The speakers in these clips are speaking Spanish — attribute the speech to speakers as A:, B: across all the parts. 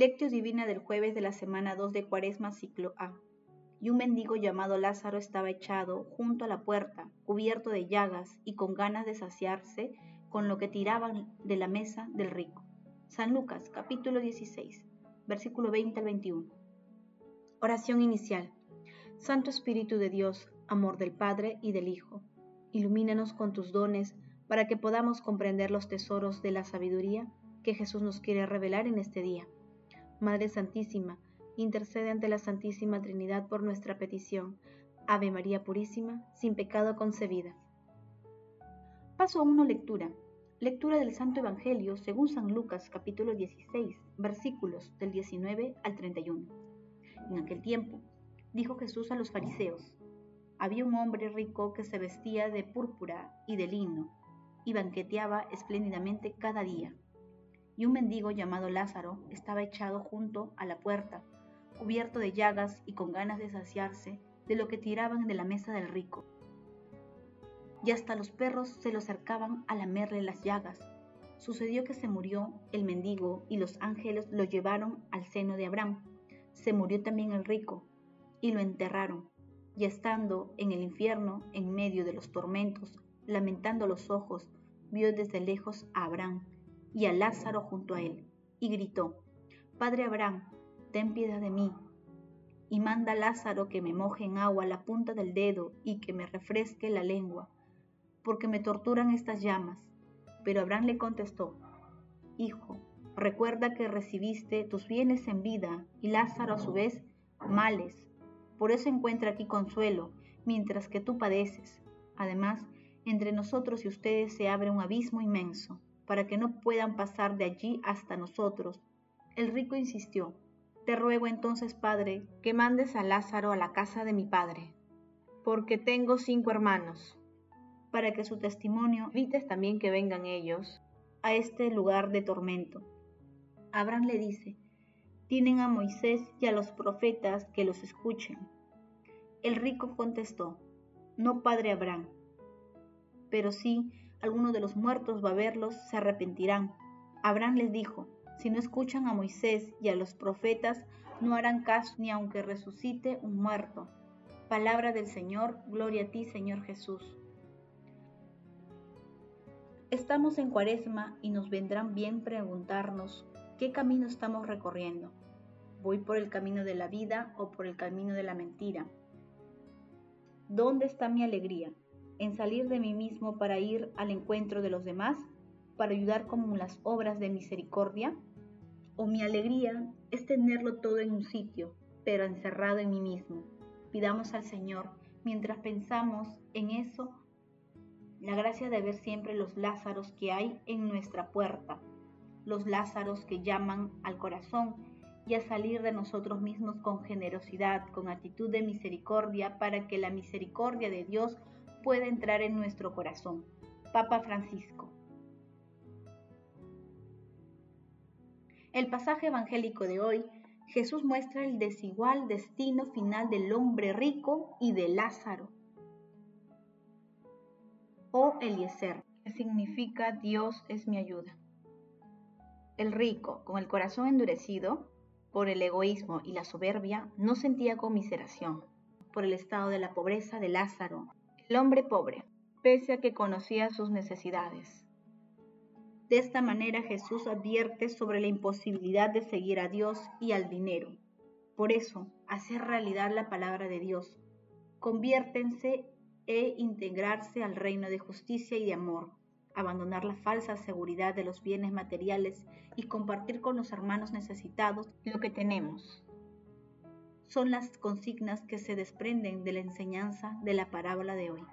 A: Lectio Divina del jueves de la semana 2 de Cuaresma, ciclo A. Y un mendigo llamado Lázaro estaba echado junto a la puerta, cubierto de llagas y con ganas de saciarse con lo que tiraban de la mesa del rico. San Lucas, capítulo 16, versículo 20 al 21. Oración inicial. Santo Espíritu de Dios, amor del Padre y del Hijo, ilumínanos con tus dones para que podamos comprender los tesoros de la sabiduría que Jesús nos quiere revelar en este día. Madre Santísima, intercede ante la Santísima Trinidad por nuestra petición. Ave María Purísima, sin pecado concebida. Paso a 1. Lectura. Lectura del Santo Evangelio según San Lucas capítulo 16, versículos del 19 al 31. En aquel tiempo, dijo Jesús a los fariseos, había un hombre rico que se vestía de púrpura y de lino y banqueteaba espléndidamente cada día y un mendigo llamado Lázaro estaba echado junto a la puerta, cubierto de llagas y con ganas de saciarse de lo que tiraban de la mesa del rico. Y hasta los perros se lo acercaban a lamerle las llagas. Sucedió que se murió el mendigo y los ángeles lo llevaron al seno de Abraham. Se murió también el rico y lo enterraron. Y estando en el infierno, en medio de los tormentos, lamentando los ojos, vio desde lejos a Abraham y a Lázaro junto a él, y gritó, Padre Abraham, ten piedad de mí, y manda a Lázaro que me moje en agua la punta del dedo y que me refresque la lengua, porque me torturan estas llamas. Pero Abraham le contestó, Hijo, recuerda que recibiste tus bienes en vida y Lázaro a su vez males. Por eso encuentra aquí consuelo, mientras que tú padeces. Además, entre nosotros y ustedes se abre un abismo inmenso para que no puedan pasar de allí hasta nosotros. El rico insistió, Te ruego entonces, Padre, que mandes a Lázaro a la casa de mi Padre, porque tengo cinco hermanos, para que su testimonio evites también que vengan ellos a este lugar de tormento. Abraham le dice, Tienen a Moisés y a los profetas que los escuchen. El rico contestó, No, Padre Abraham, pero sí algunos de los muertos va a verlos, se arrepentirán. Abraham les dijo, si no escuchan a Moisés y a los profetas, no harán caso ni aunque resucite un muerto. Palabra del Señor, gloria a ti Señor Jesús. Estamos en cuaresma y nos vendrán bien preguntarnos qué camino estamos recorriendo. ¿Voy por el camino de la vida o por el camino de la mentira? ¿Dónde está mi alegría? En salir de mí mismo para ir al encuentro de los demás, para ayudar como las obras de misericordia? ¿O mi alegría es tenerlo todo en un sitio, pero encerrado en mí mismo? Pidamos al Señor, mientras pensamos en eso, la gracia de ver siempre los Lázaros que hay en nuestra puerta, los Lázaros que llaman al corazón y a salir de nosotros mismos con generosidad, con actitud de misericordia, para que la misericordia de Dios puede entrar en nuestro corazón. Papa Francisco. El pasaje evangélico de hoy, Jesús muestra el desigual destino final del hombre rico y de Lázaro, o Eliezer, que significa Dios es mi ayuda. El rico, con el corazón endurecido por el egoísmo y la soberbia, no sentía conmiseración por el estado de la pobreza de Lázaro el hombre pobre, pese a que conocía sus necesidades. De esta manera Jesús advierte sobre la imposibilidad de seguir a Dios y al dinero. Por eso, hacer realidad la palabra de Dios. Conviértense e integrarse al reino de justicia y de amor, abandonar la falsa seguridad de los bienes materiales y compartir con los hermanos necesitados lo que tenemos son las consignas que se desprenden de la enseñanza de la parábola de hoy.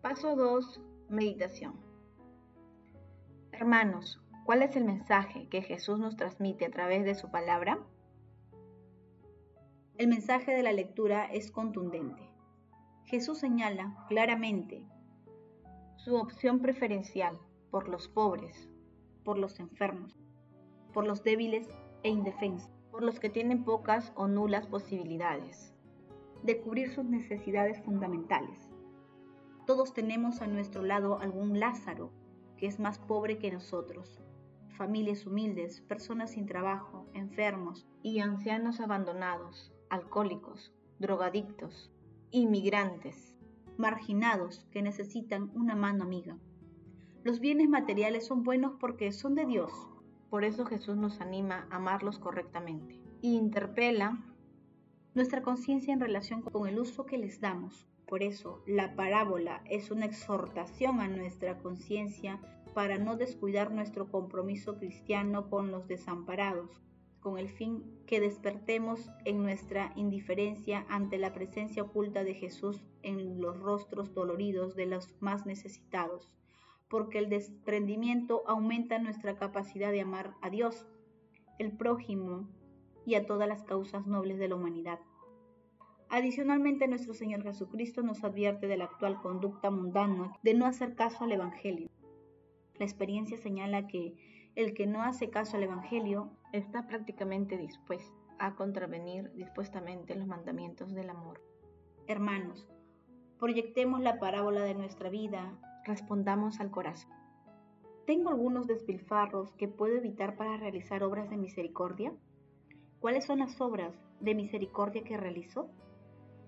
A: Paso 2. Meditación. Hermanos, ¿cuál es el mensaje que Jesús nos transmite a través de su palabra? El mensaje de la lectura es contundente. Jesús señala claramente su opción preferencial por los pobres, por los enfermos, por los débiles e indefensos por los que tienen pocas o nulas posibilidades de cubrir sus necesidades fundamentales. Todos tenemos a nuestro lado algún Lázaro que es más pobre que nosotros, familias humildes, personas sin trabajo, enfermos y ancianos abandonados, alcohólicos, drogadictos, inmigrantes, marginados que necesitan una mano amiga. Los bienes materiales son buenos porque son de Dios. Por eso Jesús nos anima a amarlos correctamente. Y interpela nuestra conciencia en relación con el uso que les damos. Por eso, la parábola es una exhortación a nuestra conciencia para no descuidar nuestro compromiso cristiano con los desamparados, con el fin que despertemos en nuestra indiferencia ante la presencia oculta de Jesús en los rostros doloridos de los más necesitados, porque el desprendimiento aumenta nuestra capacidad de amar a Dios, el prójimo y a todas las causas nobles de la humanidad. Adicionalmente, nuestro Señor Jesucristo nos advierte de la actual conducta mundana de no hacer caso al Evangelio. La experiencia señala que el que no hace caso al Evangelio está prácticamente dispuesto a contravenir dispuestamente los mandamientos del amor. Hermanos, proyectemos la parábola de nuestra vida, respondamos al corazón. ¿Tengo algunos despilfarros que puedo evitar para realizar obras de misericordia? ¿Cuáles son las obras de misericordia que realizo?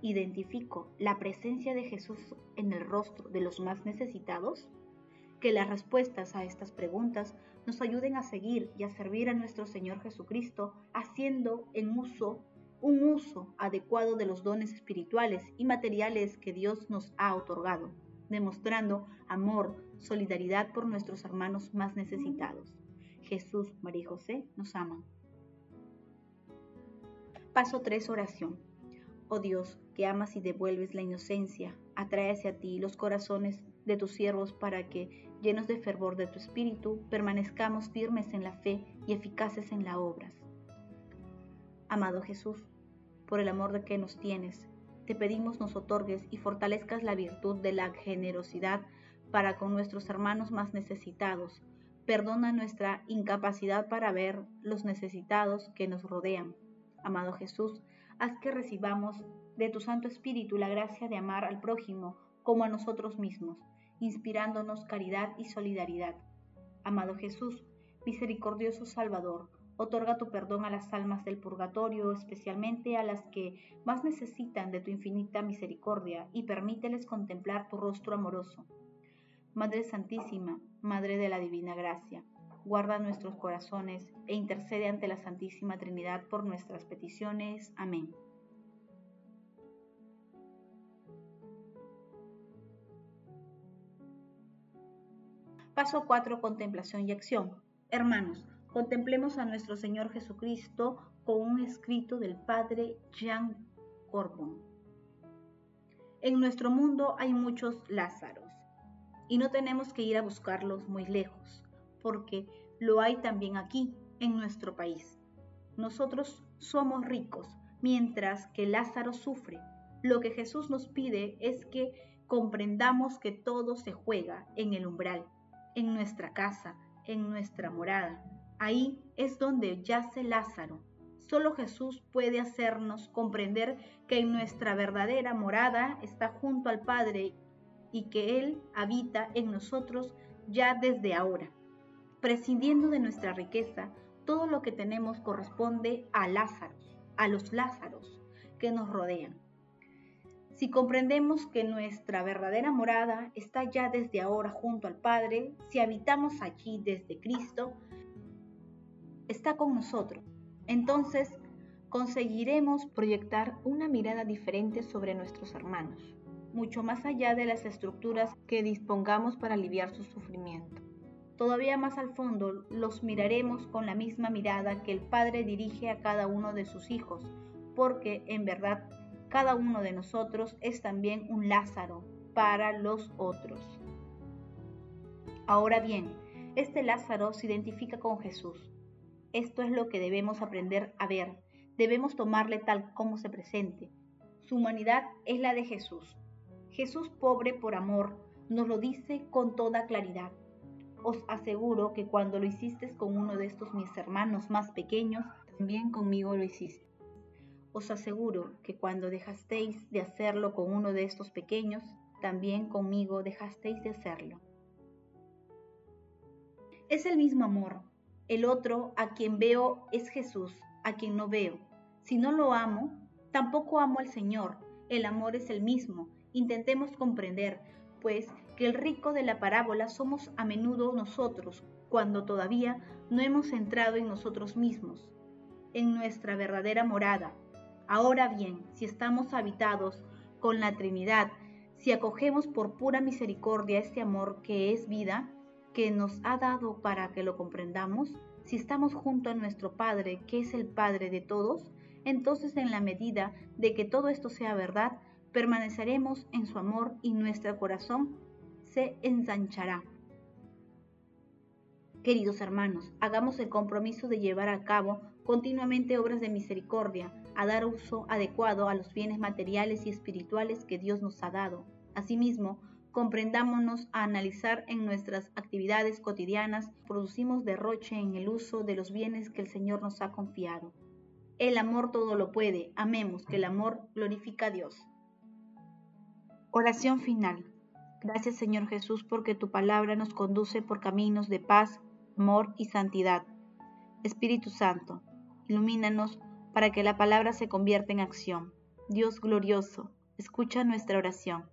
A: ¿Identifico la presencia de Jesús en el rostro de los más necesitados? Que las respuestas a estas preguntas nos ayuden a seguir y a servir a nuestro Señor Jesucristo haciendo en uso un uso adecuado de los dones espirituales y materiales que Dios nos ha otorgado, demostrando amor, solidaridad por nuestros hermanos más necesitados. Jesús, María y José nos aman. Paso 3. Oración. Oh Dios, que amas y devuelves la inocencia, atrae hacia ti los corazones de tus siervos para que, llenos de fervor de tu espíritu, permanezcamos firmes en la fe y eficaces en las obras. Amado Jesús, por el amor de que nos tienes, te pedimos nos otorgues y fortalezcas la virtud de la generosidad para con nuestros hermanos más necesitados. Perdona nuestra incapacidad para ver los necesitados que nos rodean. Amado Jesús, haz que recibamos de tu Santo Espíritu la gracia de amar al prójimo como a nosotros mismos inspirándonos caridad y solidaridad. Amado Jesús, misericordioso Salvador, otorga tu perdón a las almas del purgatorio, especialmente a las que más necesitan de tu infinita misericordia, y permíteles contemplar tu rostro amoroso. Madre Santísima, Madre de la Divina Gracia, guarda nuestros corazones e intercede ante la Santísima Trinidad por nuestras peticiones. Amén. Paso 4. Contemplación y acción. Hermanos, contemplemos a nuestro Señor Jesucristo con un escrito del Padre Jean Corbon. En nuestro mundo hay muchos Lázaros y no tenemos que ir a buscarlos muy lejos, porque lo hay también aquí, en nuestro país. Nosotros somos ricos, mientras que Lázaro sufre. Lo que Jesús nos pide es que comprendamos que todo se juega en el umbral en nuestra casa, en nuestra morada. Ahí es donde yace Lázaro. Solo Jesús puede hacernos comprender que en nuestra verdadera morada está junto al Padre y que Él habita en nosotros ya desde ahora. Prescindiendo de nuestra riqueza, todo lo que tenemos corresponde a Lázaro, a los Lázaros que nos rodean. Si comprendemos que nuestra verdadera morada está ya desde ahora junto al Padre, si habitamos allí desde Cristo, está con nosotros. Entonces conseguiremos proyectar una mirada diferente sobre nuestros hermanos, mucho más allá de las estructuras que dispongamos para aliviar su sufrimiento. Todavía más al fondo los miraremos con la misma mirada que el Padre dirige a cada uno de sus hijos, porque en verdad cada uno de nosotros es también un Lázaro para los otros. Ahora bien, este Lázaro se identifica con Jesús. Esto es lo que debemos aprender a ver. Debemos tomarle tal como se presente. Su humanidad es la de Jesús. Jesús pobre por amor nos lo dice con toda claridad. Os aseguro que cuando lo hiciste con uno de estos mis hermanos más pequeños, también conmigo lo hiciste. Os aseguro que cuando dejasteis de hacerlo con uno de estos pequeños, también conmigo dejasteis de hacerlo. Es el mismo amor, El otro a quien veo es Jesús, a quien no veo. Si no lo amo, tampoco amo al Señor. El amor es el mismo. Intentemos comprender, pues, que el rico de la parábola somos a menudo nosotros, cuando todavía no hemos entrado en nosotros mismos, en nuestra verdadera morada. Ahora bien, si estamos habitados con la Trinidad, si acogemos por pura misericordia este amor que es vida, que nos ha dado para que lo comprendamos, si estamos junto a nuestro Padre, que es el Padre de todos, entonces en la medida de que todo esto sea verdad, permaneceremos en su amor y nuestro corazón se ensanchará. Queridos hermanos, hagamos el compromiso de llevar a cabo continuamente obras de misericordia, a dar uso adecuado a los bienes materiales y espirituales que Dios nos ha dado. Asimismo, comprendámonos a analizar en nuestras actividades cotidianas, producimos derroche en el uso de los bienes que el Señor nos ha confiado. El amor todo lo puede, amemos que el amor glorifica a Dios. Oración final. Gracias Señor Jesús porque tu palabra nos conduce por caminos de paz, amor y santidad. Espíritu Santo, ilumínanos para que la palabra se convierta en acción. Dios glorioso, escucha nuestra oración.